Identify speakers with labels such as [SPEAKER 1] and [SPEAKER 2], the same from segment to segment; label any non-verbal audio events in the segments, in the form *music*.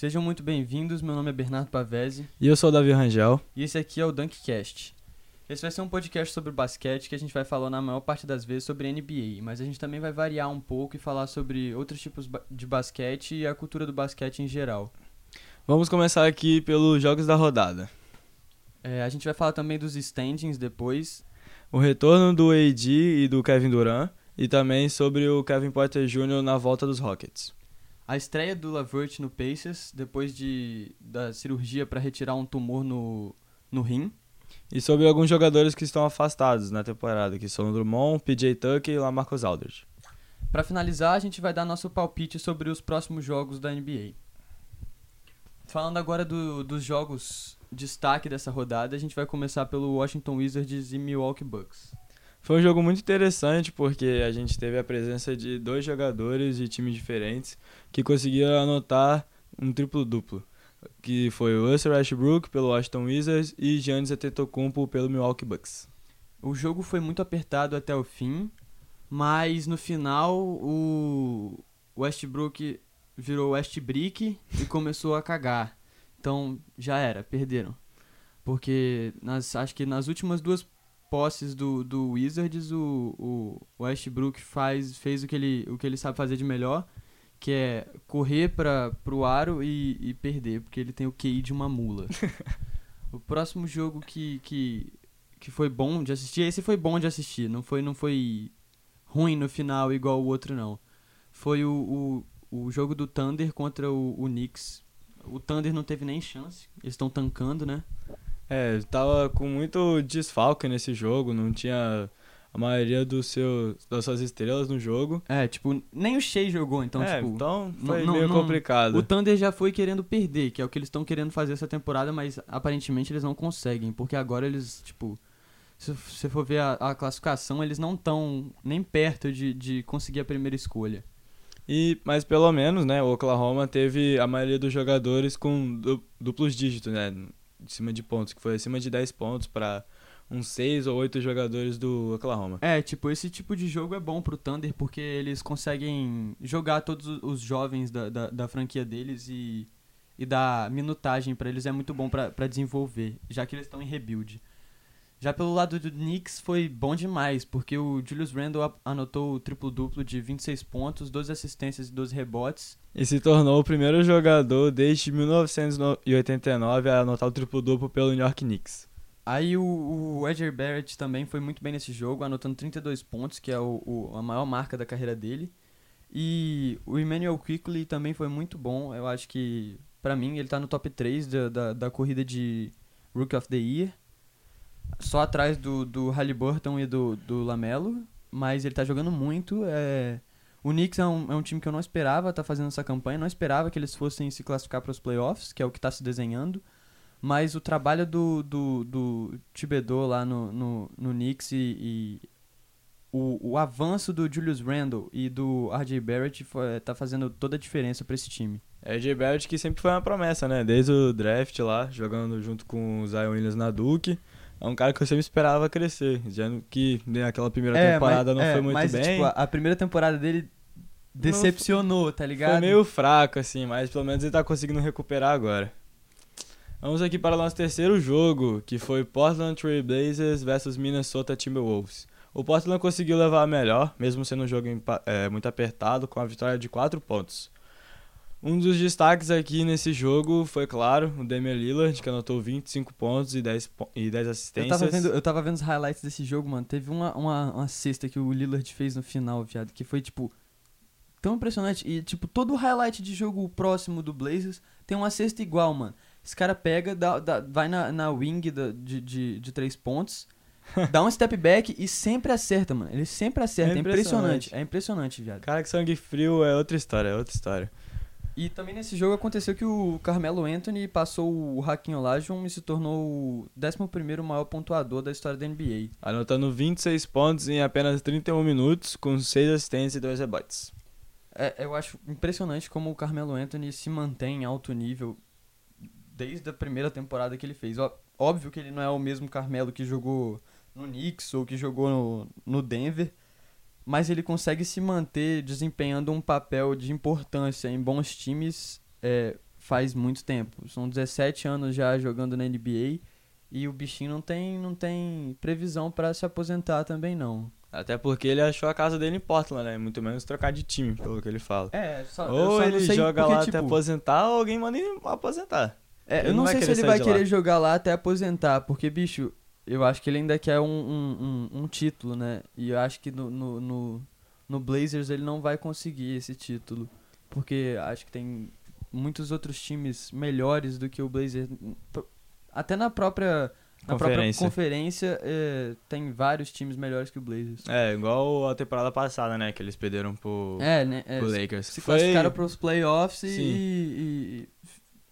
[SPEAKER 1] Sejam muito bem-vindos, meu nome é Bernardo Pavese
[SPEAKER 2] E eu sou o Davi Rangel.
[SPEAKER 1] e esse aqui é o Dunkcast. Esse vai ser um podcast sobre basquete que a gente vai falar na maior parte das vezes sobre NBA, mas a gente também vai variar um pouco e falar sobre outros tipos de basquete e a cultura do basquete em geral.
[SPEAKER 2] Vamos começar aqui pelos jogos da rodada.
[SPEAKER 1] É, a gente vai falar também dos standings depois.
[SPEAKER 2] O retorno do AD e do Kevin Durant e também sobre o Kevin Porter Jr. na volta dos Rockets.
[SPEAKER 1] A estreia do Lavert no Pacers, depois de, da cirurgia para retirar um tumor no, no rim.
[SPEAKER 2] E sobre alguns jogadores que estão afastados na temporada, que são o Drummond, PJ Tucker e Lamarcus Aldridge.
[SPEAKER 1] Para finalizar, a gente vai dar nosso palpite sobre os próximos jogos da NBA. Falando agora do- dos jogos destaque dessa rodada, a gente vai começar pelo Washington Wizards e Milwaukee Bucks.
[SPEAKER 2] Foi um jogo muito interessante porque a gente teve a presença de dois jogadores de times diferentes que conseguiram anotar um triplo-duplo, que foi o Russell Westbrook pelo Washington Wizards e Giannis Antetokounmpo pelo Milwaukee Bucks.
[SPEAKER 1] O jogo foi muito apertado até o fim, mas no final o Westbrook virou Westbrick e começou a cagar. Então já era, perderam. Porque nas, acho que nas últimas duas posses do, do Wizards, o, o Westbrook faz, fez o que, ele, o que ele sabe fazer de melhor, que é correr para pro aro e, e perder, porque ele tem o QI de uma mula. *laughs* o próximo jogo que, que, que foi bom de assistir, esse foi bom de assistir, não foi, não foi ruim no final igual o outro não. Foi o, o, o jogo do Thunder contra o, o Knicks. O Thunder não teve nem chance, eles estão tancando, né?
[SPEAKER 2] É, tava com muito desfalque nesse jogo, não tinha a maioria dos seus, das suas estrelas no jogo.
[SPEAKER 1] É, tipo, nem o Shea jogou, então,
[SPEAKER 2] é,
[SPEAKER 1] tipo...
[SPEAKER 2] então foi
[SPEAKER 1] não-
[SPEAKER 2] meio
[SPEAKER 1] não-
[SPEAKER 2] complicado.
[SPEAKER 1] O Thunder já foi querendo perder, que é o que eles estão querendo fazer essa temporada, mas aparentemente eles não conseguem, porque agora eles, tipo, se você for ver a, a classificação, eles não estão nem perto de, de conseguir a primeira escolha.
[SPEAKER 2] E, mas pelo menos, né, o Oklahoma teve a maioria dos jogadores com du- duplos dígitos, né, de cima de pontos, que foi acima de 10 pontos para uns 6 ou 8 jogadores do Oklahoma.
[SPEAKER 1] É, tipo, esse tipo de jogo é bom pro Thunder, porque eles conseguem jogar todos os- jovens da, da, da franquia deles e, e dar minutagem pra eles é muito bom pra desenvolver, já que eles estão em rebuild. Já pelo lado do Knicks foi bom demais, porque o Julius Randle anotou o triplo-duplo de 26 pontos, 12 assistências e 12 rebotes.
[SPEAKER 2] E se tornou o primeiro jogador desde 1989 a anotar o triplo-duplo pelo New York Knicks.
[SPEAKER 1] Aí o, o Edger Barrett também foi muito bem nesse jogo, anotando 32 pontos, que é o, o- a maior marca da carreira dele. E o Emmanuel Quickly também foi muito bom. Eu acho que, pra mim, ele tá no top 3 da, da, da corrida de Rookie of the Year. Só atrás do, do Halliburton e do, do Lamelo. Mas ele tá jogando muito. É... O Knicks é um, é um time que eu não esperava tá fazendo essa campanha. Não esperava que eles fossem se classificar para os playoffs, que é o que tá se desenhando. Mas o trabalho do, do, do Thibodeau lá no, no, no Knicks e, e o, o avanço do Julius Randle e do RJ Barrett foi, tá fazendo toda a diferença pra esse time.
[SPEAKER 2] É o J. Barrett que sempre foi uma promessa, né, desde o draft lá, jogando junto com o Zion Williams na Duke. É um cara que eu sempre esperava crescer, dizendo que naquela primeira temporada não foi muito
[SPEAKER 1] mas,
[SPEAKER 2] bem.
[SPEAKER 1] Tipo, a, primeira temporada dele decepcionou, tá ligado?
[SPEAKER 2] Foi meio fraco, assim, mas pelo menos ele tá conseguindo recuperar agora. Vamos aqui para o nosso terceiro jogo, que foi Portland Trail Blazers versus Minnesota Timberwolves. O Portland conseguiu levar a melhor, mesmo sendo um jogo é, muito apertado, com a vitória de 4 pontos. Um dos destaques aqui nesse jogo foi, claro, o Damian Lillard, que anotou 25 pontos e 10, po- e 10
[SPEAKER 1] Eu
[SPEAKER 2] assistências.
[SPEAKER 1] tava, vendo, eu tava vendo os highlights desse jogo, mano. Teve uma, uma, uma cesta que o Lillard fez no final, viado, que foi, tipo, tão impressionante. E, tipo, todo o highlight de jogo próximo do Blazers tem uma cesta igual, mano. Esse cara pega, dá, dá- vai na, na wing da- de, de, de três pontos, *laughs* dá um step back e sempre acerta, mano. Ele sempre acerta.
[SPEAKER 2] É
[SPEAKER 1] É impressionante.
[SPEAKER 2] impressionante.
[SPEAKER 1] É impressionante, viado.
[SPEAKER 2] Cara, que sangue frio é outra história, é outra história.
[SPEAKER 1] E também nesse jogo aconteceu que o Carmelo Anthony passou o Hakim Olajuwon e se tornou o 11º maior pontuador da história da NBA.
[SPEAKER 2] Anotando 26 pontos em apenas 31 minutos, com 6 assistências e 2 rebotes.
[SPEAKER 1] É, eu acho impressionante como o Carmelo Anthony se mantém em alto nível desde a primeira temporada que ele fez. Óbvio que ele não é o mesmo Carmelo que jogou no Knicks ou que jogou no, no Denver, mas ele consegue se manter desempenhando um papel de importância em bons times, é, faz muito tempo. São 17 anos já jogando na NBA e o bichinho não tem, não tem previsão pra se aposentar também não.
[SPEAKER 2] Até porque ele achou a casa dele em Portland, né? Muito menos trocar de time, pelo que ele fala.
[SPEAKER 1] É, só,
[SPEAKER 2] Ou ele joga
[SPEAKER 1] porque,
[SPEAKER 2] lá
[SPEAKER 1] tipo,
[SPEAKER 2] até aposentar, ou alguém manda ele aposentar.
[SPEAKER 1] É, eu
[SPEAKER 2] não
[SPEAKER 1] não sei se ele vai querer jogar lá até aposentar, porque, bicho, eu acho que ele ainda quer um, um, um, um título, né? E eu acho que no, no, no, no Blazers ele não vai conseguir esse título. Porque acho que tem muitos outros times melhores do que o Blazers. Até na própria, na própria
[SPEAKER 2] Conferência.
[SPEAKER 1] conferência é, tem vários times melhores que o Blazers.
[SPEAKER 2] É, igual a temporada passada, né? Que eles perderam pro,
[SPEAKER 1] É, né? é,
[SPEAKER 2] pro Lakers.
[SPEAKER 1] se
[SPEAKER 2] Foi-
[SPEAKER 1] classificaram para os playoffs e, e- e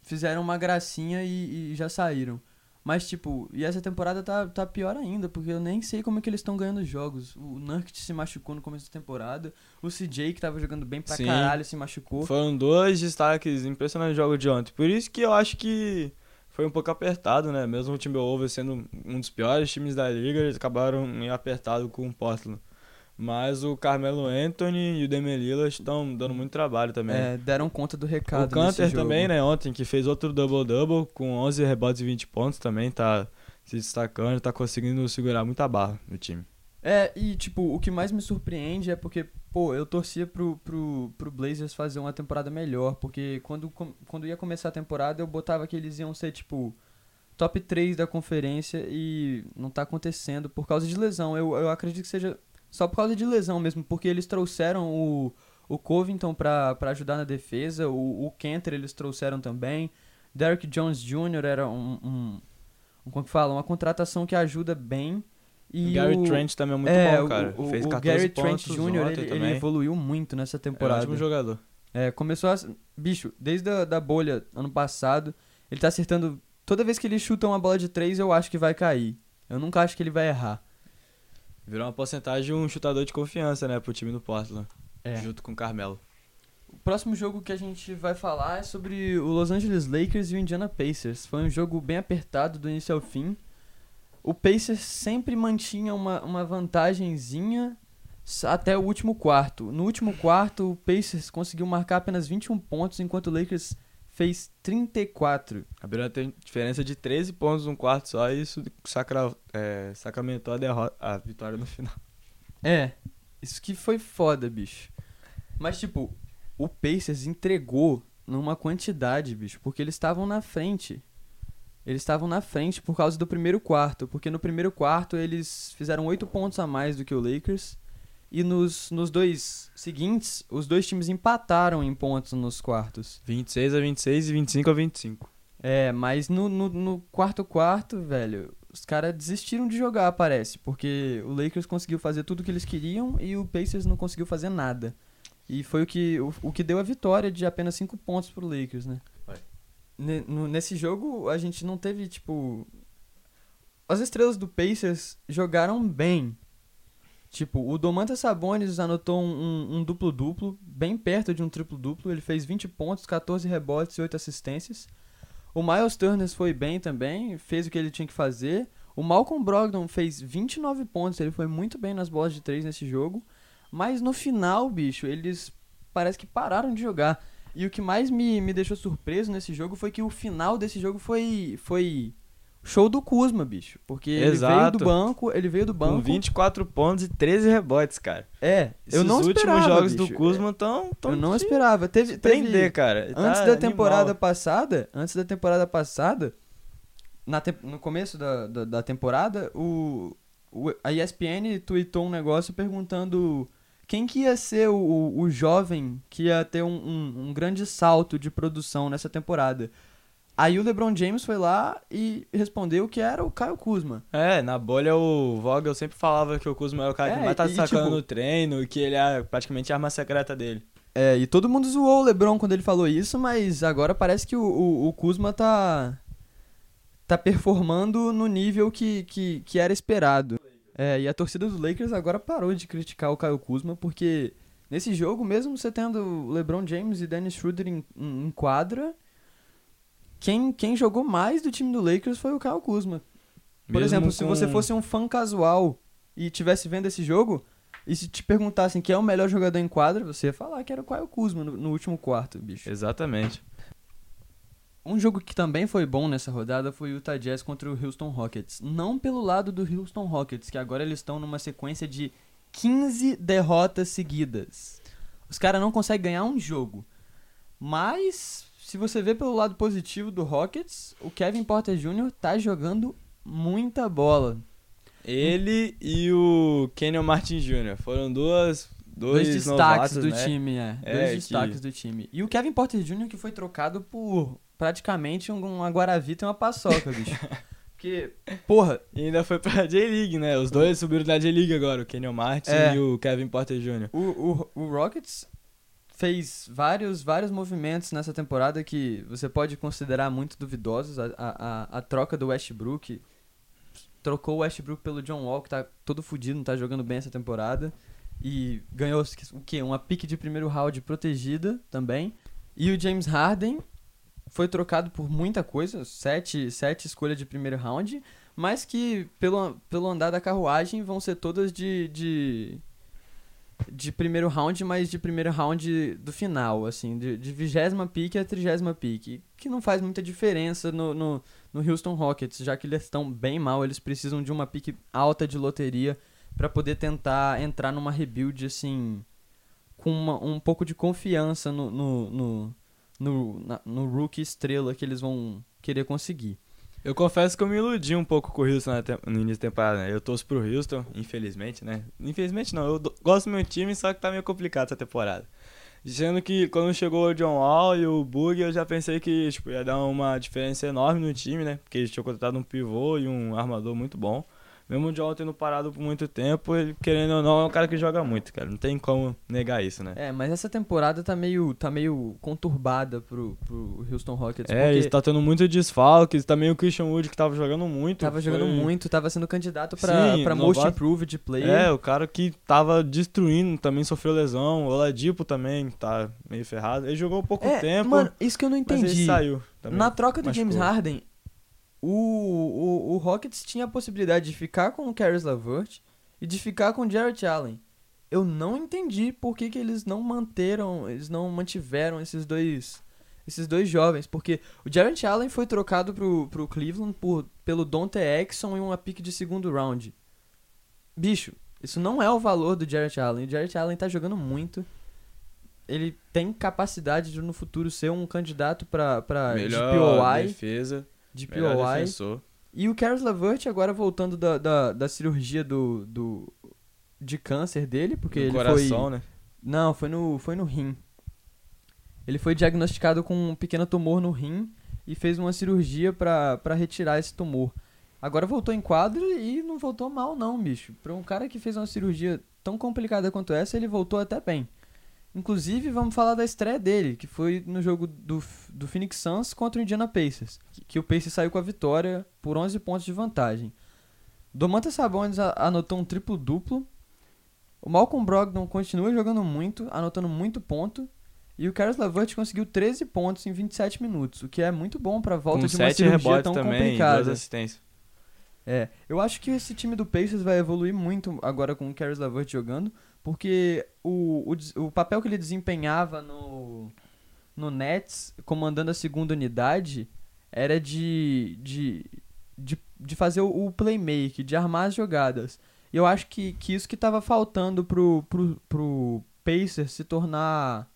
[SPEAKER 1] fizeram uma gracinha e, e já saíram. Mas, tipo, e essa temporada tá, tá pior ainda, porque eu nem sei como é que eles estão ganhando os jogos. O Nurkic se machucou no começo da temporada, o CJ, que tava jogando bem pra
[SPEAKER 2] Sim.
[SPEAKER 1] caralho, se machucou.
[SPEAKER 2] Foram dois destaques impressionantes no jogo de ontem. Por isso que eu acho que foi um pouco apertado, né? Mesmo o Timberwolves sendo um dos piores times da liga, eles acabaram apertado com o Portland. Mas o Carmelo Anthony e o Lillard estão dando muito trabalho também.
[SPEAKER 1] É, deram conta do
[SPEAKER 2] o
[SPEAKER 1] recado nesse
[SPEAKER 2] Canter também, né, ontem, que fez outro double-double com 11 rebotes e 20 pontos também, tá se destacando, tá conseguindo segurar muita barra no time.
[SPEAKER 1] É, e tipo, o que mais me surpreende é porque, pô, eu torcia pro, pro, pro Blazers fazer uma temporada melhor, porque quando, quando ia começar a temporada eu botava que eles iam ser, tipo, top 3 da conferência e não tá acontecendo por causa de lesão. Eu, eu acredito que seja só por causa de lesão mesmo, porque eles trouxeram o, o Covington pra, pra ajudar na defesa, o, o Kenter eles trouxeram também, Derrick Jones Jr. era um, um, um como que fala, uma contratação que ajuda bem. E
[SPEAKER 2] o Gary
[SPEAKER 1] o,
[SPEAKER 2] Trent também é muito
[SPEAKER 1] é,
[SPEAKER 2] bom, cara.
[SPEAKER 1] O, o,
[SPEAKER 2] Fez
[SPEAKER 1] o
[SPEAKER 2] 14
[SPEAKER 1] Gary
[SPEAKER 2] pontos
[SPEAKER 1] Trent Jr. Ele, ele
[SPEAKER 2] também.
[SPEAKER 1] evoluiu muito nessa
[SPEAKER 2] É um
[SPEAKER 1] temporada.
[SPEAKER 2] ótimo jogador.
[SPEAKER 1] É, começou a. Bicho, desde a da bolha ano passado, ele tá acertando. Toda vez que ele chuta uma bola de três, eu acho que vai cair. Eu nunca acho que ele vai errar.
[SPEAKER 2] Virou uma porcentagem um chutador de confiança, né, pro time do Portland.
[SPEAKER 1] É.
[SPEAKER 2] Junto com o Carmelo.
[SPEAKER 1] O próximo jogo que a gente vai falar é sobre o Los Angeles Lakers e o Indiana Pacers. Foi um jogo bem apertado do início ao fim. O Pacers sempre mantinha uma, uma vantagenzinha até o último quarto. No último quarto, o Pacers conseguiu marcar apenas 21 pontos, enquanto o Lakers fez 34.
[SPEAKER 2] Abriu a te- diferença de 13 pontos num quarto só e isso sacra, é, sacramentou a, derrota, a vitória no final.
[SPEAKER 1] É, isso que foi foda, bicho. Mas, tipo, o Pacers entregou numa quantidade, bicho, porque eles estavam na frente. Eles estavam na frente por causa do primeiro quarto, porque no primeiro quarto eles fizeram oito pontos a mais do que o Lakers. E nos, nos dois seguintes, os dois times empataram em pontos nos quartos.
[SPEAKER 2] 26 a 26 e 25 a 25.
[SPEAKER 1] É, mas no, no, no quarto quarto, velho, os caras desistiram de jogar, parece. Porque o Lakers conseguiu fazer tudo que eles queriam e o Pacers não conseguiu fazer nada. E foi o que, o, o que deu a vitória de apenas 5 pontos pro Lakers, né? Nesse jogo, a gente não teve, tipo... As estrelas do Pacers jogaram bem. Tipo, o Domantas Sabonis anotou um, duplo-duplo, bem perto de um triplo-duplo. Ele fez 20 pontos, 14 rebotes e 8 assistências. O Miles Turner foi bem também, fez o que ele tinha que fazer. O Malcolm Brogdon fez 29 pontos, ele foi muito bem nas bolas de três nesse jogo. Mas no final, bicho, eles parece que pararam de jogar. E o que mais me, me deixou surpreso nesse jogo foi que o final desse jogo foi foi show do Kuzma, bicho. Porque ele veio
[SPEAKER 2] Exato.
[SPEAKER 1] do banco, ele veio do banco.
[SPEAKER 2] Com 24 pontos e 13 rebotes, cara.
[SPEAKER 1] É, eu
[SPEAKER 2] Esses
[SPEAKER 1] não
[SPEAKER 2] últimos
[SPEAKER 1] esperava,
[SPEAKER 2] jogos
[SPEAKER 1] bicho.
[SPEAKER 2] do Kuzma estão
[SPEAKER 1] Eu não esperava. Teve, teve,
[SPEAKER 2] prender, cara. Tá
[SPEAKER 1] antes da
[SPEAKER 2] animal.
[SPEAKER 1] temporada passada, antes da temporada passada, na tem- no começo da, da, da temporada, o, o- a ESPN tweetou um negócio perguntando quem que ia ser o, o, o jovem que ia ter um, um, um grande salto de produção nessa temporada. Aí o LeBron James foi lá e respondeu que era o Caio Kuzma.
[SPEAKER 2] É, na bolha o Vogel sempre falava que o Kuzma é o cara
[SPEAKER 1] É,
[SPEAKER 2] que mais tá
[SPEAKER 1] e,
[SPEAKER 2] destacando
[SPEAKER 1] tipo-
[SPEAKER 2] no treino que ele é praticamente a arma secreta dele.
[SPEAKER 1] É, e todo mundo zoou o LeBron quando ele falou isso, mas agora parece que o, o, o Kuzma tá. tá performando no nível que, que, que era esperado. É, e a torcida do Lakers agora parou de criticar o Caio Kuzma, porque nesse jogo, mesmo você tendo o LeBron James e Dennis Schroeder em em quadra, quem, quem jogou mais do time do Lakers foi o Caio Kuzma. Por
[SPEAKER 2] Mesmo
[SPEAKER 1] exemplo, se
[SPEAKER 2] com-
[SPEAKER 1] você fosse um fã casual e tivesse vendo esse jogo, e se te perguntassem quem é o melhor jogador em quadra, você ia falar que era o Caio Kuzma no, no último quarto, bicho.
[SPEAKER 2] Exatamente.
[SPEAKER 1] Um jogo que também foi bom nessa rodada foi o Utah Jazz contra o Houston Rockets. Não pelo lado do Houston Rockets, que agora eles estão numa sequência de 15 derrotas seguidas. Os caras não conseguem ganhar um jogo. Mas, se você vê pelo lado positivo do Rockets, o Kevin Porter Jr. tá jogando muita bola.
[SPEAKER 2] Ele e o Kenyon Martin Jr. foram duas dois,
[SPEAKER 1] Dois destaques
[SPEAKER 2] novatos,
[SPEAKER 1] do
[SPEAKER 2] né?
[SPEAKER 1] time, é.
[SPEAKER 2] É,
[SPEAKER 1] Dois
[SPEAKER 2] que-
[SPEAKER 1] destaques do time. E o Kevin Porter Jr. que foi trocado por praticamente um- uma Guaravita e uma paçoca, bicho. *laughs* Porque, porra,
[SPEAKER 2] E ainda foi pra *laughs* J-League, né? Os dois subiram da J-League agora, o Kenyon Martin
[SPEAKER 1] É.
[SPEAKER 2] e o Kevin Porter Jr.
[SPEAKER 1] o, o, o Rockets fez vários, vários movimentos nessa temporada que você pode considerar muito duvidosos. A, a, a, troca do Westbrook. Trocou o Westbrook pelo John Wall, que tá todo fudido, não tá jogando bem essa temporada. E ganhou o quê? Uma pique de primeiro round protegida também. E o James Harden foi trocado por muita coisa, sete, sete escolhas de primeiro round, mas que pelo, pelo andar da carruagem vão ser todas de, de, de primeiro round, mas de primeiro round do final, assim, de, vigésima pique a trigésima pique, que não faz muita diferença no, no, no Houston Rockets, já que eles estão bem mal, eles precisam de uma pique alta de loteria para poder tentar entrar numa rebuild, assim, com uma- um pouco de confiança no, no, no, no, na- no rookie estrela que eles vão querer conseguir.
[SPEAKER 2] Eu confesso que eu me iludi um pouco com o Houston no início da temporada, né? Eu torço pro Houston, infelizmente, né? Infelizmente não, eu gosto do meu time, só que tá meio complicado essa temporada. Dizendo que quando chegou o John Wall e o Bug, eu já pensei que tipo, ia dar uma diferença enorme no time, né? Porque eles tinham contratado um pivô e um armador muito bom. Mesmo o John tendo parado por muito tempo, ele, querendo ou não, é um cara que joga muito, cara. Não tem como negar isso, né?
[SPEAKER 1] É, mas essa temporada tá meio, tá meio conturbada pro, pro Houston Rockets.
[SPEAKER 2] É,
[SPEAKER 1] porque
[SPEAKER 2] tá tendo muito desfalques, também o Christian Wood que tava jogando muito.
[SPEAKER 1] tava jogando
[SPEAKER 2] foi-
[SPEAKER 1] muito, tava sendo candidato pra,
[SPEAKER 2] Sim,
[SPEAKER 1] pra Most
[SPEAKER 2] novato.
[SPEAKER 1] Improved Player.
[SPEAKER 2] É, o cara que tava destruindo também sofreu lesão. O Oladipo também tá meio ferrado. Ele jogou pouco
[SPEAKER 1] É,
[SPEAKER 2] tempo,
[SPEAKER 1] Mano, isso que eu não
[SPEAKER 2] mas ele
[SPEAKER 1] entendi.
[SPEAKER 2] saiu. Também.
[SPEAKER 1] Na troca do
[SPEAKER 2] machucou.
[SPEAKER 1] James Harden, o, o, o Rockets tinha a possibilidade de ficar com o Caris LeVert e de ficar com o Jarrett Allen. Eu não entendi por que, que eles não manteram, eles não mantiveram esses dois esses dois jovens, porque o Jarrett Allen foi trocado pro, pro Cleveland por, pelo Dante Exxon e uma pick de segundo round. Bicho, isso não é o valor do Jarrett Allen. O Jarrett Allen tá jogando muito. Ele tem capacidade de no futuro ser um candidato pra, pra
[SPEAKER 2] melhor
[SPEAKER 1] DPOI,
[SPEAKER 2] defesa,
[SPEAKER 1] DPOI.
[SPEAKER 2] melhor defensor.
[SPEAKER 1] E o Caris LeVert agora voltando da, da, da cirurgia do, do de câncer dele, porque
[SPEAKER 2] no
[SPEAKER 1] ele
[SPEAKER 2] coração,
[SPEAKER 1] foi
[SPEAKER 2] né?
[SPEAKER 1] não, foi no foi no rim. Ele foi diagnosticado com um pequeno tumor no rim e fez uma cirurgia pra retirar esse tumor. Agora voltou em quadro e não voltou mal não, bicho. Pra um cara que fez uma cirurgia tão complicada quanto essa, ele voltou até bem. Inclusive, vamos falar da estreia dele, que foi no jogo do, do Phoenix Suns contra o Indiana Pacers. Que, que o Pacers saiu com a vitória por 11 pontos de vantagem. Domantas Sabonis a- anotou um triplo-duplo. O Malcolm Brogdon continua jogando muito, anotando muito ponto. E o Caris LeVert conseguiu 13 pontos em 27 minutos, o que é muito bom pra volta
[SPEAKER 2] Com
[SPEAKER 1] de uma cirurgia
[SPEAKER 2] rebotes
[SPEAKER 1] tão
[SPEAKER 2] também,
[SPEAKER 1] complicada.
[SPEAKER 2] duas assistências.
[SPEAKER 1] É, eu acho que esse time do Pacers vai evoluir muito agora com o Caris LeVert jogando, porque o, o, o papel que ele desempenhava no, no Nets, comandando a segunda unidade, era de, de, de, de fazer o, o playmake, de armar as jogadas. E eu acho que, que isso que estava faltando pro, pro, pro Pacers se tornar,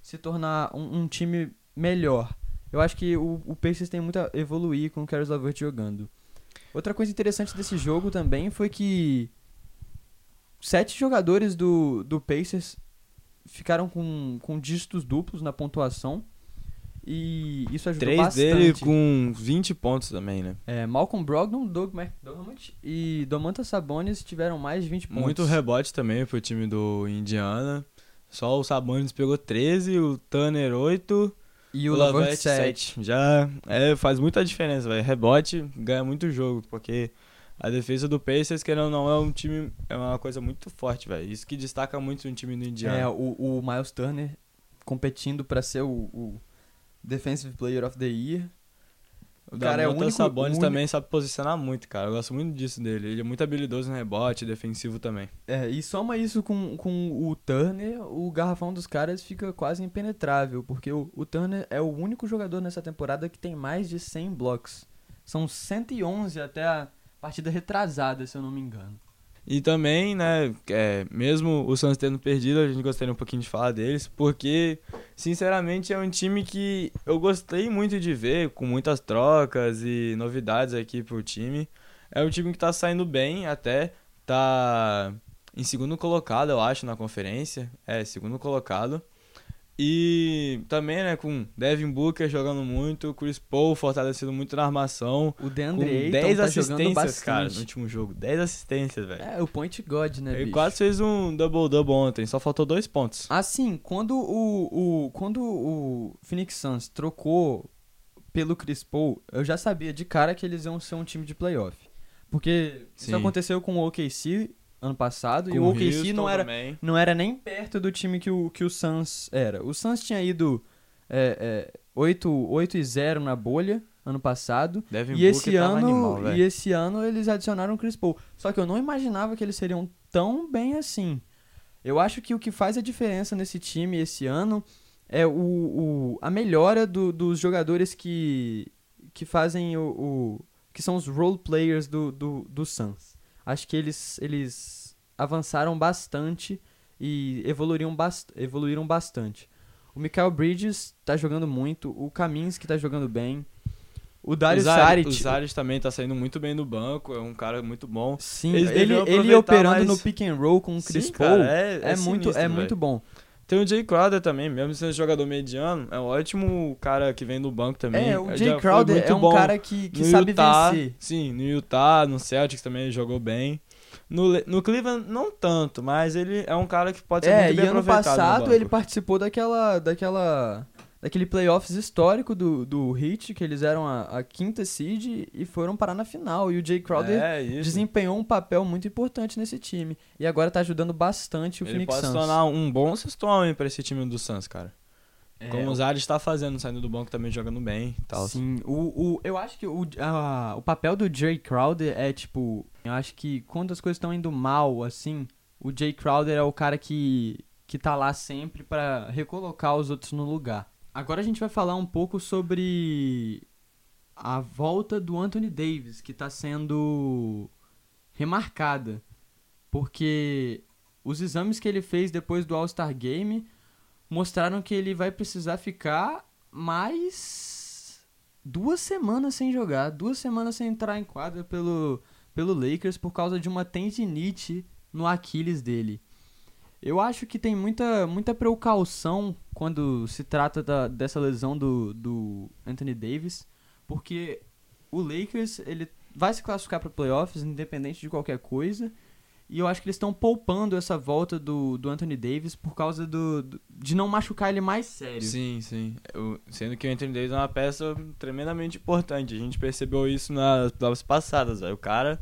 [SPEAKER 1] se tornar um, um time melhor. Eu acho que o, o Pacers tem muito a evoluir com o Caris LeVert jogando. Outra coisa interessante desse jogo também foi que sete jogadores do, do Pacers ficaram com, com dígitos duplos na pontuação. E isso ajudou
[SPEAKER 2] Três
[SPEAKER 1] bastante.
[SPEAKER 2] dele com 20 pontos também, né?
[SPEAKER 1] É, Malcolm Brogdon, Doug McDermott e Domantas Sabonis tiveram mais de 20 pontos.
[SPEAKER 2] Muito rebote também pro time do Indiana. Só o Sabonis pegou 13, o Tanner 8,
[SPEAKER 1] E o
[SPEAKER 2] o Lavert
[SPEAKER 1] 7.
[SPEAKER 2] 7. Já é, faz muita diferença, velho. Rebote ganha muito jogo, porque a defesa do Pacers, querendo ou não, é um time, é uma coisa muito forte, velho. Isso que destaca muito no time do Indiana.
[SPEAKER 1] É, o, o Miles Turner competindo pra ser o, o Defensive Player of the Year.
[SPEAKER 2] O
[SPEAKER 1] Cara, é o único-
[SPEAKER 2] Sabonis
[SPEAKER 1] o
[SPEAKER 2] também sabe posicionar muito, cara. Eu gosto muito disso dele. Ele é muito habilidoso no rebote, defensivo também.
[SPEAKER 1] É, e soma isso com, com o Turner, o garrafão dos caras fica quase impenetrável, porque o, o Turner é o único jogador nessa temporada que tem mais de 100 blocos. São 111 até a partida retrasada, se eu não me engano.
[SPEAKER 2] E também, né, é, mesmo o Suns tendo perdido, a gente gostaria um pouquinho de falar deles, porque, sinceramente, é um time que eu gostei muito de ver, com muitas trocas e novidades aqui pro time. É um time que tá saindo bem até, tá em segundo colocado, eu acho, na conferência. É, segundo colocado. E também, né, com Devin Booker jogando muito, Chris Paul fortalecendo muito na armação.
[SPEAKER 1] O
[SPEAKER 2] Com
[SPEAKER 1] DeAndre Ayton
[SPEAKER 2] 10
[SPEAKER 1] tá
[SPEAKER 2] assistências, cara, no último jogo. 10 assistências, velho.
[SPEAKER 1] É, o point god, né,
[SPEAKER 2] Ele
[SPEAKER 1] bicho?
[SPEAKER 2] quase fez um double-double ontem, só faltou dois pontos.
[SPEAKER 1] Assim, quando o, o, quando o Phoenix Suns trocou pelo Chris Paul, eu já sabia de cara que eles iam ser um time de playoff. Porque isso
[SPEAKER 2] Sim.
[SPEAKER 1] aconteceu com o OKC ano passado, e o OKC não era,
[SPEAKER 2] Também.
[SPEAKER 1] não era nem perto do time que o, que o Suns era. O Suns tinha ido é, é, 8, 8 e 0 na bolha ano passado.
[SPEAKER 2] Devin
[SPEAKER 1] E esse, ano,
[SPEAKER 2] animal,
[SPEAKER 1] e esse ano eles adicionaram o Chris Paul. Só que eu não imaginava que eles seriam tão bem assim. Eu acho que o que faz a diferença nesse time esse ano é o, o- a melhora do- dos jogadores que, que fazem o, o- que são os role players do, do, do Suns. Acho que eles, eles avançaram bastante e evoluíram, bast evoluíram bastante. O Michael Bridges tá jogando muito, o Kaminsky tá jogando bem. O Dario
[SPEAKER 2] Zari-
[SPEAKER 1] Saric,
[SPEAKER 2] O Zaric também tá saindo muito bem no banco, é um cara muito bom.
[SPEAKER 1] sim,
[SPEAKER 2] eles
[SPEAKER 1] ele, ele operando
[SPEAKER 2] mais-
[SPEAKER 1] no pick and roll com o Chris
[SPEAKER 2] Sim,
[SPEAKER 1] Paul
[SPEAKER 2] cara, é,
[SPEAKER 1] é, muito,
[SPEAKER 2] sinistro,
[SPEAKER 1] é muito bom.
[SPEAKER 2] Tem o Jay Crowder também, mesmo sendo jogador mediano, é um ótimo cara que vem do banco também.
[SPEAKER 1] É, o Jay Crowder é um cara que, que
[SPEAKER 2] no
[SPEAKER 1] sabe
[SPEAKER 2] Utah,
[SPEAKER 1] vencer.
[SPEAKER 2] Sim, no Utah, no Celtics também ele jogou bem. No, no Cleveland, não tanto, mas ele é um cara que pode ser
[SPEAKER 1] É,
[SPEAKER 2] muito
[SPEAKER 1] e
[SPEAKER 2] bem
[SPEAKER 1] ano
[SPEAKER 2] aproveitado no
[SPEAKER 1] passado
[SPEAKER 2] banco.
[SPEAKER 1] ele participou daquela, daquela, daquele playoffs histórico do, do Heat, que eles eram a, a quinta seed e foram parar na final. E o Jay Crowder
[SPEAKER 2] É,
[SPEAKER 1] desempenhou um papel muito importante nesse time. E agora tá ajudando bastante o
[SPEAKER 2] Ele
[SPEAKER 1] Phoenix
[SPEAKER 2] pode se
[SPEAKER 1] Suns.
[SPEAKER 2] tornar um bom sexto homem pra esse time do Suns, cara.
[SPEAKER 1] É,
[SPEAKER 2] Como o Zari está fazendo, saindo do banco também jogando bem e tal.
[SPEAKER 1] Sim, o, o, eu acho que o, a- o papel do Jay Crowder é tipo. Eu acho que quando as coisas estão indo mal, assim, o Jay Crowder é o cara que, que tá lá sempre pra recolocar os outros no lugar. Agora a gente vai falar um pouco sobre a volta do Anthony Davis, que tá sendo remarcada. Porque os exames que ele fez depois do All-Star Game mostraram que ele vai precisar ficar mais duas semanas sem jogar, duas semanas sem entrar em quadra pelo, pelo Lakers por causa de uma tendinite no Aquiles dele. Eu acho que tem muita, muita precaução quando se trata da, dessa lesão do, do Anthony Davis, porque o Lakers ele vai se classificar para playoffs independente de qualquer coisa. E eu acho que eles estão poupando essa volta do, do Anthony Davis por causa do, do- de não machucar ele mais sério.
[SPEAKER 2] Sim, sim. Eu- sendo que o Anthony Davis é uma peça tremendamente importante. A gente percebeu isso nas provas passadas, velho. O cara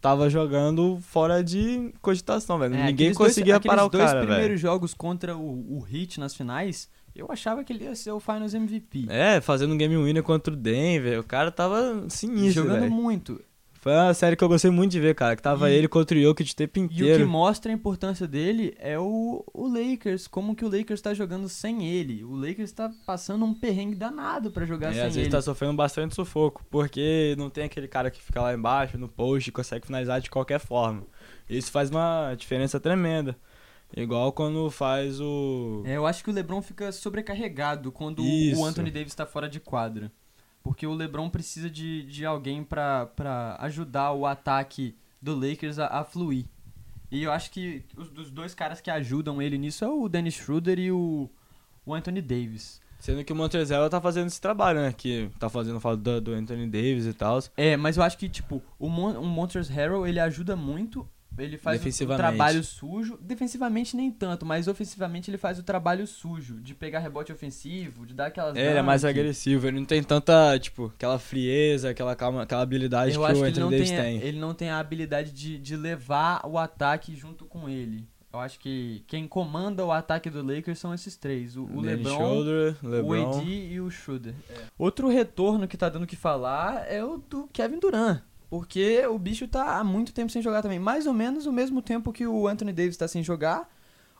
[SPEAKER 2] tava jogando fora de cogitação, velho.
[SPEAKER 1] É,
[SPEAKER 2] Ninguém
[SPEAKER 1] dois-
[SPEAKER 2] conseguia
[SPEAKER 1] aqueles
[SPEAKER 2] parar o
[SPEAKER 1] dois
[SPEAKER 2] cara,
[SPEAKER 1] primeiros
[SPEAKER 2] velho.
[SPEAKER 1] jogos contra o, o Heat nas finais, eu achava que ele ia ser o Finals MVP.
[SPEAKER 2] É, fazendo um game winner contra o Denver. O cara tava sinistro,
[SPEAKER 1] jogando
[SPEAKER 2] velho.
[SPEAKER 1] muito.
[SPEAKER 2] Foi uma série que eu gostei muito de ver, cara. Que tava
[SPEAKER 1] E-
[SPEAKER 2] ele contra o Jokic o tempo
[SPEAKER 1] E o que
[SPEAKER 2] inteiro.
[SPEAKER 1] mostra a importância dele é o, o Lakers, como que o Lakers tá jogando sem ele. O Lakers tá passando um perrengue danado pra jogar
[SPEAKER 2] É,
[SPEAKER 1] sem
[SPEAKER 2] às vezes
[SPEAKER 1] ele.
[SPEAKER 2] tá sofrendo bastante sufoco, porque não tem aquele cara que fica lá embaixo no post e consegue finalizar de qualquer forma. Isso faz uma diferença tremenda. Igual quando faz o.
[SPEAKER 1] É, eu acho que o LeBron fica sobrecarregado quando
[SPEAKER 2] Isso.
[SPEAKER 1] o Anthony Davis tá fora de quadra. Porque o LeBron precisa de, de alguém pra, pra ajudar o ataque do Lakers a, a fluir. E eu acho que os dos dois caras que ajudam ele nisso é o Dennis Schroeder e o, o Anthony Davis.
[SPEAKER 2] Sendo que o Montezela tá fazendo esse trabalho, né? Que tá fazendo falta do, do Anthony Davis e tal.
[SPEAKER 1] É, mas eu acho que, tipo, o, Mon o Monsters Harrell, ele ajuda muito. Ele faz o- trabalho sujo. Defensivamente nem tanto, mas ofensivamente ele faz o trabalho sujo. De pegar rebote ofensivo, de dar aquelas
[SPEAKER 2] É, ele é mais agressivo, ele não tem tanta, tipo, aquela frieza, aquela calma, aquela habilidade
[SPEAKER 1] Eu
[SPEAKER 2] que o Anthony Davis
[SPEAKER 1] tem, ele não tem a habilidade de, de levar o ataque junto com ele. Eu acho que quem comanda o ataque do Lakers são esses três: o, o LeBron,
[SPEAKER 2] Schroeder,
[SPEAKER 1] o
[SPEAKER 2] LeBron.
[SPEAKER 1] AD e o Schroeder. Outro retorno que tá dando o que falar é o do Kevin Durant. Porque o bicho tá há muito tempo sem jogar também. Mais ou menos o mesmo tempo que o Anthony Davis tá sem jogar,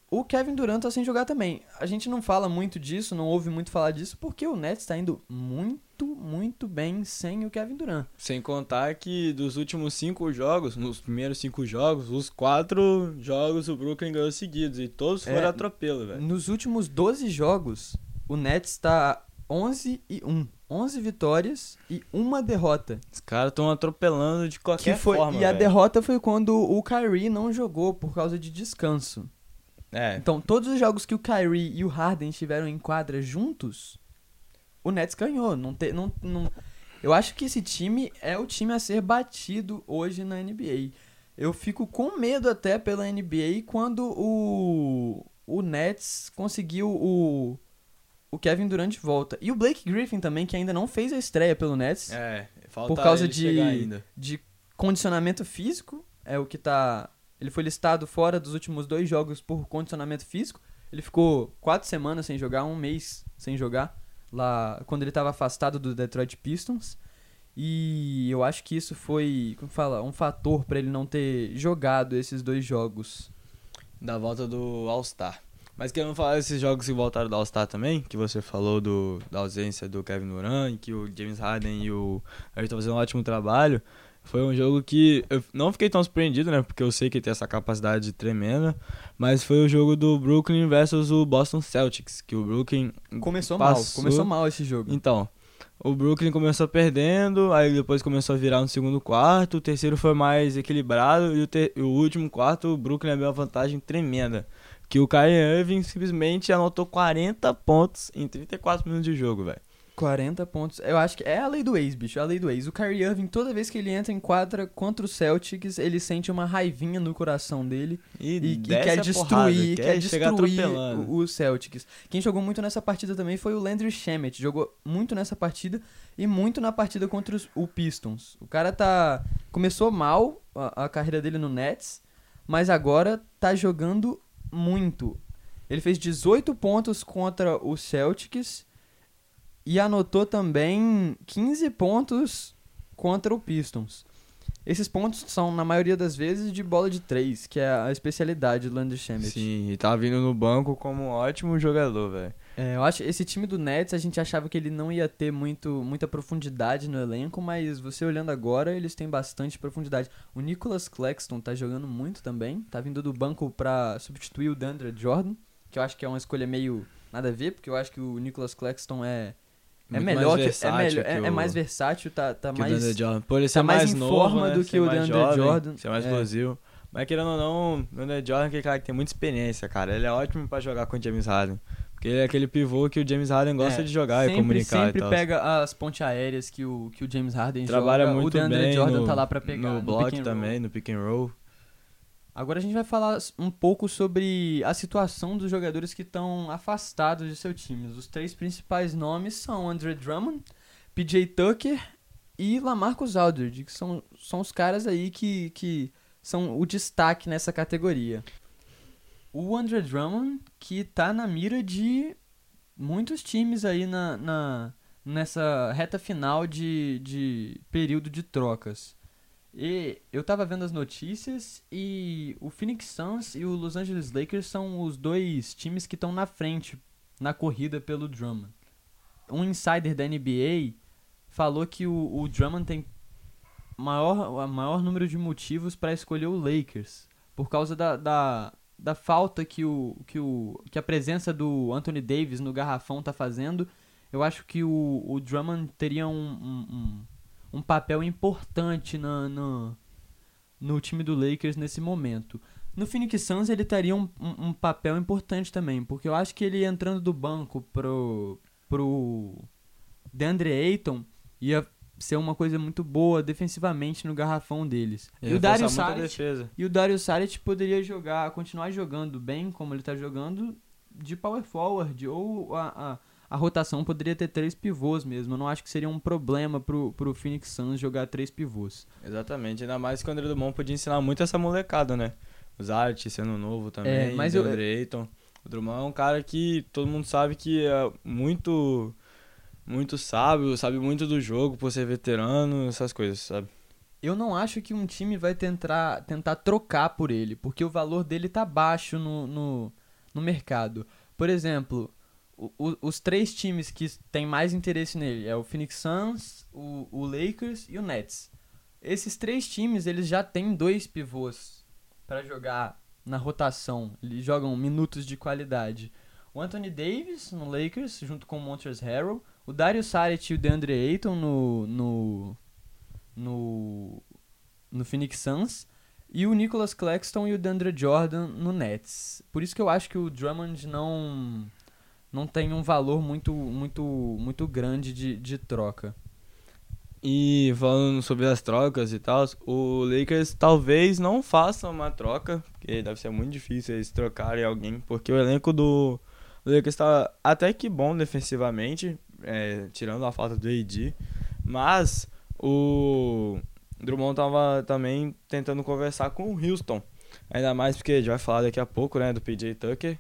[SPEAKER 1] o Kevin Durant tá sem jogar também. A gente não fala muito disso, não ouve muito falar disso, porque o Nets tá indo muito, muito bem sem o Kevin Durant.
[SPEAKER 2] Sem contar que dos últimos cinco jogos, nos primeiros cinco jogos, os quatro jogos o Brooklyn ganhou seguidos. E todos foram
[SPEAKER 1] É,
[SPEAKER 2] atropelo, velho.
[SPEAKER 1] Nos últimos 12 jogos, o Nets tá 11 e 1. 11 vitórias e uma derrota.
[SPEAKER 2] Os caras estão atropelando de qualquer
[SPEAKER 1] Que foi,
[SPEAKER 2] forma.
[SPEAKER 1] e a
[SPEAKER 2] velho.
[SPEAKER 1] derrota foi quando o Kyrie não jogou por causa de descanso.
[SPEAKER 2] É,
[SPEAKER 1] Então, todos os jogos que o Kyrie e o Harden estiveram em quadra juntos, o Nets ganhou. Não te, não, não... Eu acho que esse time é o time a ser batido hoje na NBA. Eu fico com medo até pela NBA quando o, o Nets conseguiu o, o Kevin Durant volta. E o Blake Griffin também, que ainda não fez a estreia pelo Nets
[SPEAKER 2] é, falta
[SPEAKER 1] por causa de, de condicionamento físico. É o que tá. Ele foi listado fora dos últimos dois jogos por condicionamento físico. Ele ficou quatro semanas sem jogar, um mês sem jogar, lá quando ele estava afastado do Detroit Pistons. E eu acho que isso foi, como fala, um fator para ele não ter jogado esses dois jogos.
[SPEAKER 2] Da volta do All-Star. Mas querendo falar desses jogos que voltaram do All-Star também, que você falou do, da ausência do Kevin Durant, que o James Harden e o Harden estão fazendo um ótimo trabalho. Foi um jogo que eu não fiquei tão surpreendido, né? Porque eu sei que tem essa capacidade tremenda. Mas foi o jogo do Brooklyn versus o Boston Celtics. Que o Brooklyn.
[SPEAKER 1] Começou mal,
[SPEAKER 2] Passou.
[SPEAKER 1] começou mal esse jogo.
[SPEAKER 2] Então, o Brooklyn começou perdendo, aí depois começou a virar no segundo quarto. O terceiro foi mais equilibrado. E o, ter- e o último quarto, o Brooklyn abriu uma vantagem tremenda. Que o Kyrie Irving simplesmente anotou 40 pontos em 34 minutos de jogo, velho.
[SPEAKER 1] 40 pontos. Eu acho que é a lei do ex, bicho. É a lei do ex. O Kyrie Irving, toda vez que ele entra em quadra contra o Celtics, ele sente uma raivinha no coração dele.
[SPEAKER 2] E,
[SPEAKER 1] E, e quer destruir,
[SPEAKER 2] porrada,
[SPEAKER 1] quer
[SPEAKER 2] chegar
[SPEAKER 1] destruir o- os Celtics. Quem jogou muito nessa partida também foi o Landry Shamet. Jogou muito nessa partida e muito na partida contra os- o Pistons. O cara tá. Começou mal a, a carreira dele no Nets, mas agora tá jogando muito. Ele fez 18 pontos contra o Celtics e anotou também 15 pontos contra o Pistons. Esses pontos são, na maioria das vezes, de bola de três, que é a especialidade do Landry Shamet.
[SPEAKER 2] Sim, e tá vindo no banco como um ótimo jogador, velho.
[SPEAKER 1] É, eu acho esse time do Nets, a gente achava que ele não ia ter muito, muita profundidade no elenco, mas você olhando agora, eles têm bastante profundidade. O Nicholas Claxton tá jogando muito também, tá vindo do banco pra substituir o Dandre Jordan, que eu acho que é uma escolha meio nada a ver, porque eu acho que o Nicholas Claxton é, é
[SPEAKER 2] Muito
[SPEAKER 1] melhor, que, é, melhor
[SPEAKER 2] que
[SPEAKER 1] é, é
[SPEAKER 2] o-
[SPEAKER 1] mais versátil, tá, tá
[SPEAKER 2] o
[SPEAKER 1] mais...
[SPEAKER 2] DeAndre Jordan. Por ele ser
[SPEAKER 1] tá mais
[SPEAKER 2] mais
[SPEAKER 1] em
[SPEAKER 2] novo,
[SPEAKER 1] forma
[SPEAKER 2] né,
[SPEAKER 1] do
[SPEAKER 2] ser
[SPEAKER 1] que o
[SPEAKER 2] mais
[SPEAKER 1] DeAndre
[SPEAKER 2] jovem,
[SPEAKER 1] Jordan.
[SPEAKER 2] Ser mais
[SPEAKER 1] É.
[SPEAKER 2] explosivo. Mas querendo ou não, o DeAndre Jordan é aquele cara que tem muita experiência, cara. Ele é ótimo pra jogar com o James Harden. Porque ele é aquele pivô que o James Harden gosta
[SPEAKER 1] É,
[SPEAKER 2] de jogar
[SPEAKER 1] sempre,
[SPEAKER 2] e comunicar
[SPEAKER 1] Sempre
[SPEAKER 2] e tal.
[SPEAKER 1] pega as pontes aéreas que o, que o James Harden
[SPEAKER 2] Trabalha
[SPEAKER 1] joga, o
[SPEAKER 2] muito
[SPEAKER 1] DeAndre
[SPEAKER 2] bem
[SPEAKER 1] Jordan
[SPEAKER 2] no,
[SPEAKER 1] tá lá pra pegar.
[SPEAKER 2] no
[SPEAKER 1] pick
[SPEAKER 2] block
[SPEAKER 1] and roll.
[SPEAKER 2] também, no pick and roll.
[SPEAKER 1] Agora a gente vai falar um pouco sobre a situação dos jogadores que estão afastados de seu time. Os três principais nomes são Andre Drummond, PJ Tucker e Lamarcus Aldridge, que são, são os caras aí que, que são o destaque nessa categoria. O Andre Drummond, que tá na mira de muitos times aí na, na- nessa reta final de, de período de trocas. E eu tava vendo as notícias e o Phoenix Suns e o Los Angeles Lakers são os dois times que estão na frente na corrida pelo Drummond. Um insider da NBA falou que o, o Drummond tem maior, maior número de motivos para escolher o Lakers por causa da, da, da falta que, o, que, o, que a presença do Anthony Davis no garrafão tá fazendo. Eu acho que o, o Drummond teria um, um, um papel importante na, no, no time do Lakers nesse momento. No Phoenix Suns ele teria um, um, um papel importante também, porque eu acho que ele entrando do banco pro, pro DeAndre Ayton ia ser uma coisa muito boa defensivamente no garrafão deles. E, o Dario Saric, e o Dario Saric poderia jogar, continuar jogando bem como ele tá jogando de power forward ou a, a, a rotação poderia ter três pivôs mesmo. Eu não acho que seria um problema pro, pro Phoenix Suns jogar três pivôs.
[SPEAKER 2] Exatamente, ainda mais que o André Dumont podia ensinar muito essa molecada, né? O Zart sendo novo também,
[SPEAKER 1] É,
[SPEAKER 2] mas o
[SPEAKER 1] eu-
[SPEAKER 2] DeAndre Ayton. O Drummond é um cara que todo mundo sabe que é muito muito sábio, sabe muito do jogo por ser veterano, essas coisas, sabe?
[SPEAKER 1] Eu não acho que um time vai tentar, tentar trocar por ele, porque o valor dele tá baixo no, no, no mercado. Por exemplo, o- o- os três times que têm mais interesse nele é o Phoenix Suns, o, o Lakers e o Nets. Esses três times, eles já têm dois pivôs para jogar na rotação. Eles jogam minutos de qualidade. O Anthony Davis no Lakers, junto com o Montrezl Harrell. O Dario Saric e o DeAndre Ayton no, no, no, no Phoenix Suns. E o Nicholas Claxton e o DeAndre Jordan no Nets. Por isso que eu acho que o Drummond não não tem um valor muito muito muito grande de, de troca.
[SPEAKER 2] E falando sobre as trocas e tal, o Lakers talvez não faça uma troca, porque deve ser muito difícil eles trocarem alguém, porque o elenco do Lakers tá até que bom defensivamente, é, tirando a falta do AD, mas o Drummond tava também tentando conversar com o Houston, ainda mais porque a gente vai falar daqui a pouco, né, do PJ Tucker,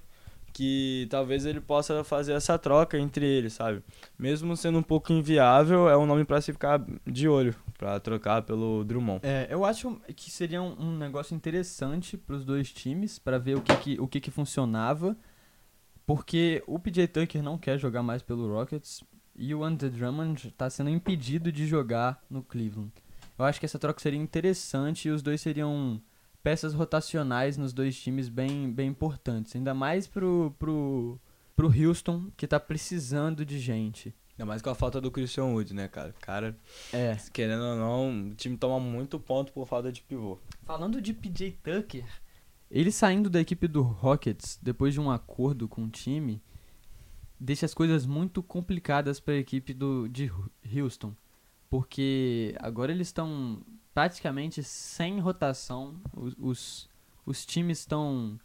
[SPEAKER 2] que talvez ele possa fazer essa troca entre eles, sabe? Mesmo sendo um pouco inviável, é um nome pra se ficar de olho, pra trocar pelo Drummond.
[SPEAKER 1] É, eu acho que seria um, um negócio interessante para os dois times, para ver o que, que, o que, que funcionava, porque o PJ Tucker não quer jogar mais pelo Rockets e o Andre Drummond está sendo impedido de jogar no Cleveland. Eu acho que essa troca seria interessante e os dois seriam peças rotacionais nos dois times bem, bem importantes, ainda mais pro, pro, pro Houston, que tá precisando de gente.
[SPEAKER 2] Ainda mais com a falta do Christian Wood, né, cara? Cara,
[SPEAKER 1] É.
[SPEAKER 2] querendo ou não, o time toma muito ponto por falta de pivô.
[SPEAKER 1] Falando de PJ Tucker, ele saindo da equipe do Rockets depois de um acordo com o time, deixa as coisas muito complicadas para a equipe do, de Houston. Porque agora eles estão praticamente sem rotação. Os, os, os times estão.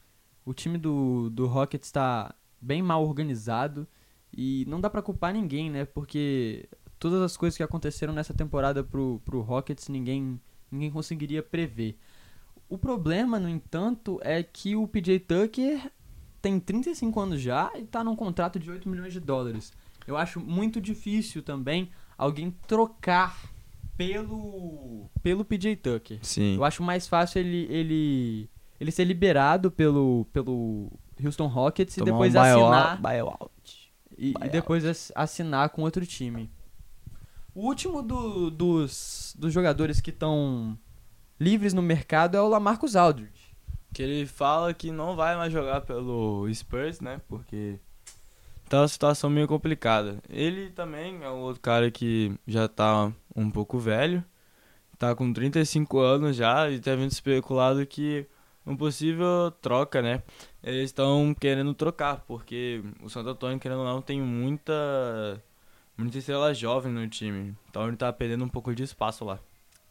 [SPEAKER 1] O time do, do Rockets está bem mal organizado. E não dá pra culpar ninguém, né? Porque todas as coisas que aconteceram nessa temporada pro, pro Rockets ninguém, ninguém conseguiria prever. O problema, no entanto, é que o PJ Tucker tem 35 anos já e tá num contrato de 8 milhões de dólares. Eu acho muito difícil também alguém trocar pelo pelo PJ Tucker.
[SPEAKER 2] Sim.
[SPEAKER 1] Eu acho mais fácil ele ele ele ser liberado pelo pelo Houston Rockets e depois assinar
[SPEAKER 2] buyout.
[SPEAKER 1] e, e depois ass- assinar com outro time. O último do- dos, dos jogadores que estão livres no mercado é o Lamarcus Aldridge.
[SPEAKER 2] Que ele fala que não vai mais jogar pelo Spurs, né? Porque tá uma situação meio complicada. Ele também é um outro cara que já tá um pouco velho. Tá com 35 anos já e tá vindo especulado que uma possível troca, né? Eles estão querendo trocar, porque o Santo Antônio, querendo ou não, tem muita muita estrela jovem no time. Então ele tá perdendo um pouco de espaço lá.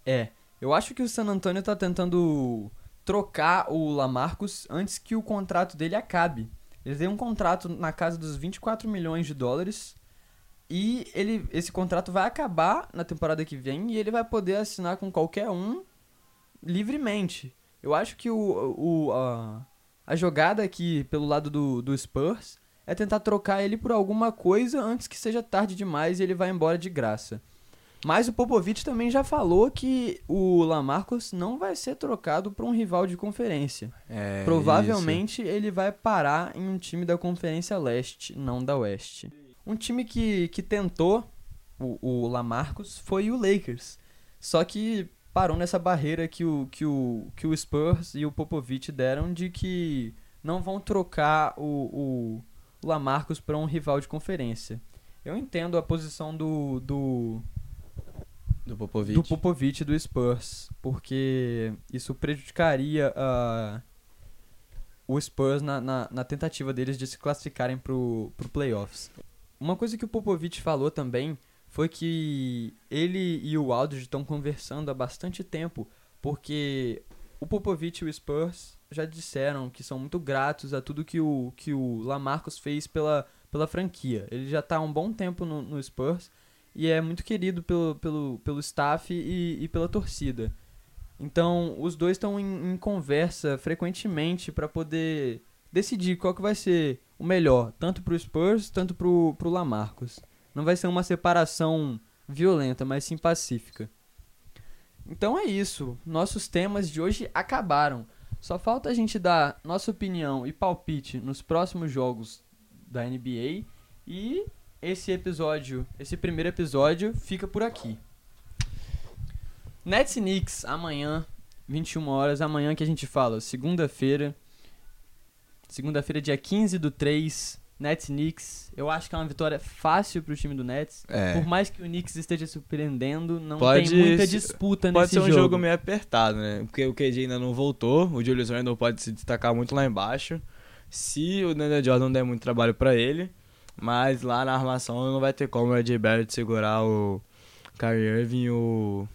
[SPEAKER 1] É, eu acho que o San Antonio tá tentando trocar o Lamarcus antes que o contrato dele acabe. Ele tem um contrato na casa dos 24 milhões de dólares e ele, esse contrato vai acabar na temporada que vem e ele vai poder assinar com qualquer um livremente. Eu acho que o, o, a, a jogada aqui pelo lado do, do Spurs é tentar trocar ele por alguma coisa antes que seja tarde demais e ele vai embora de graça. Mas o Popovich também já falou que o Lamarcus não vai ser trocado para um rival de conferência.
[SPEAKER 2] É,
[SPEAKER 1] Provavelmente ele vai parar em um time da Conferência Leste, não da Oeste. Um time que, que tentou o, o Lamarcus foi o Lakers. Só que parou nessa barreira que o, que, o, que o Spurs e o Popovich deram de que não vão trocar o, o Lamarcus para um rival de conferência. Eu entendo a posição do, do,
[SPEAKER 2] do Popovich.
[SPEAKER 1] do e do Spurs, porque isso prejudicaria ah, o Spurs na, na, na tentativa deles de se classificarem pro, pro playoffs. Uma coisa que o Popovich falou também foi que ele e o Aldridge estão conversando há bastante tempo, porque o Popovich e o Spurs já disseram que são muito gratos a tudo que o, que o Lamarcus fez pela, pela franquia. Ele já está há um bom tempo no, no Spurs e é muito querido pelo, pelo, pelo staff e, e pela torcida. Então, os dois estão em, em conversa frequentemente para poder decidir qual que vai ser o melhor, tanto pro Spurs, tanto pro, pro Lamarcus. Não vai ser uma separação violenta, mas sim pacífica. Então é isso. Nossos temas de hoje acabaram. Só falta a gente dar nossa opinião e palpite nos próximos jogos da NBA. E esse episódio, esse primeiro episódio, fica por aqui. Nets Knicks, amanhã, 21 horas. Amanhã que a gente fala, segunda-feira. Segunda-feira, dia 15 do 3. Nets Knicks. Eu acho que é uma vitória fácil pro time do Nets.
[SPEAKER 2] É.
[SPEAKER 1] Por mais que o Knicks esteja surpreendendo, não
[SPEAKER 2] Pode
[SPEAKER 1] tem muita disputa
[SPEAKER 2] Pode
[SPEAKER 1] nesse
[SPEAKER 2] ser um
[SPEAKER 1] jogo.
[SPEAKER 2] jogo meio apertado, né? Porque o KD ainda não voltou, o Julius Randle pode se destacar muito lá embaixo. Se o Daniel Jordan der muito trabalho pra ele, mas lá na armação não vai ter como o RJ Barrett segurar o Kyrie Irving e o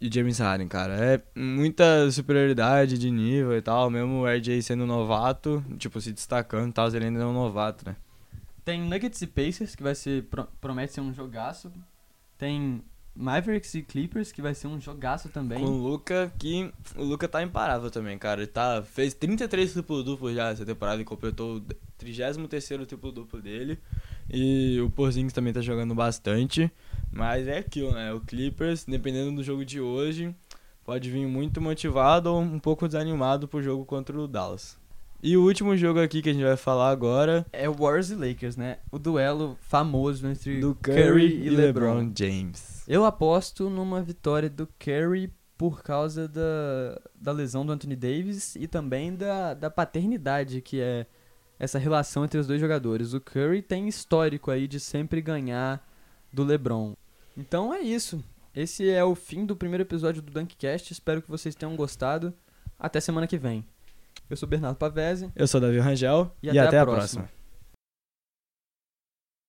[SPEAKER 2] e o James Harden, cara. É muita superioridade de nível e tal, mesmo o RJ sendo novato, tipo, se destacando e tal, ele ainda é um novato, né?
[SPEAKER 1] Tem Nuggets e Pacers, que vai ser pro- promete ser um jogaço. Tem Mavericks e Clippers, que vai ser um jogaço também.
[SPEAKER 2] Com o Luca, que o Luca tá imparável também, cara. Ele tá, fez 33 triplo-duplo já essa temporada e completou 33º triplo-duplo dele. E o Porzingis também tá jogando bastante. Mas é aquilo, né? O Clippers, dependendo do jogo de hoje, pode vir muito motivado ou um pouco desanimado pro jogo contra o Dallas. E o último jogo aqui que a gente vai falar agora,
[SPEAKER 1] É Warriors e Lakers, né? O duelo famoso entre
[SPEAKER 2] do Curry, e
[SPEAKER 1] LeBron.
[SPEAKER 2] LeBron James.
[SPEAKER 1] Eu aposto numa vitória do Curry por causa da, da lesão do Anthony Davis e também da, da paternidade que é essa relação entre os dois jogadores. O Curry tem histórico aí de sempre ganhar do LeBron. Então é isso. Esse é o fim do primeiro episódio do Dunkcast. Espero que vocês tenham gostado. Até semana que vem. Eu sou Bernardo Pavese.
[SPEAKER 2] Eu sou o Davi Rangel
[SPEAKER 1] E
[SPEAKER 2] e,
[SPEAKER 1] até a
[SPEAKER 2] até, a
[SPEAKER 1] próxima.
[SPEAKER 2] próxima.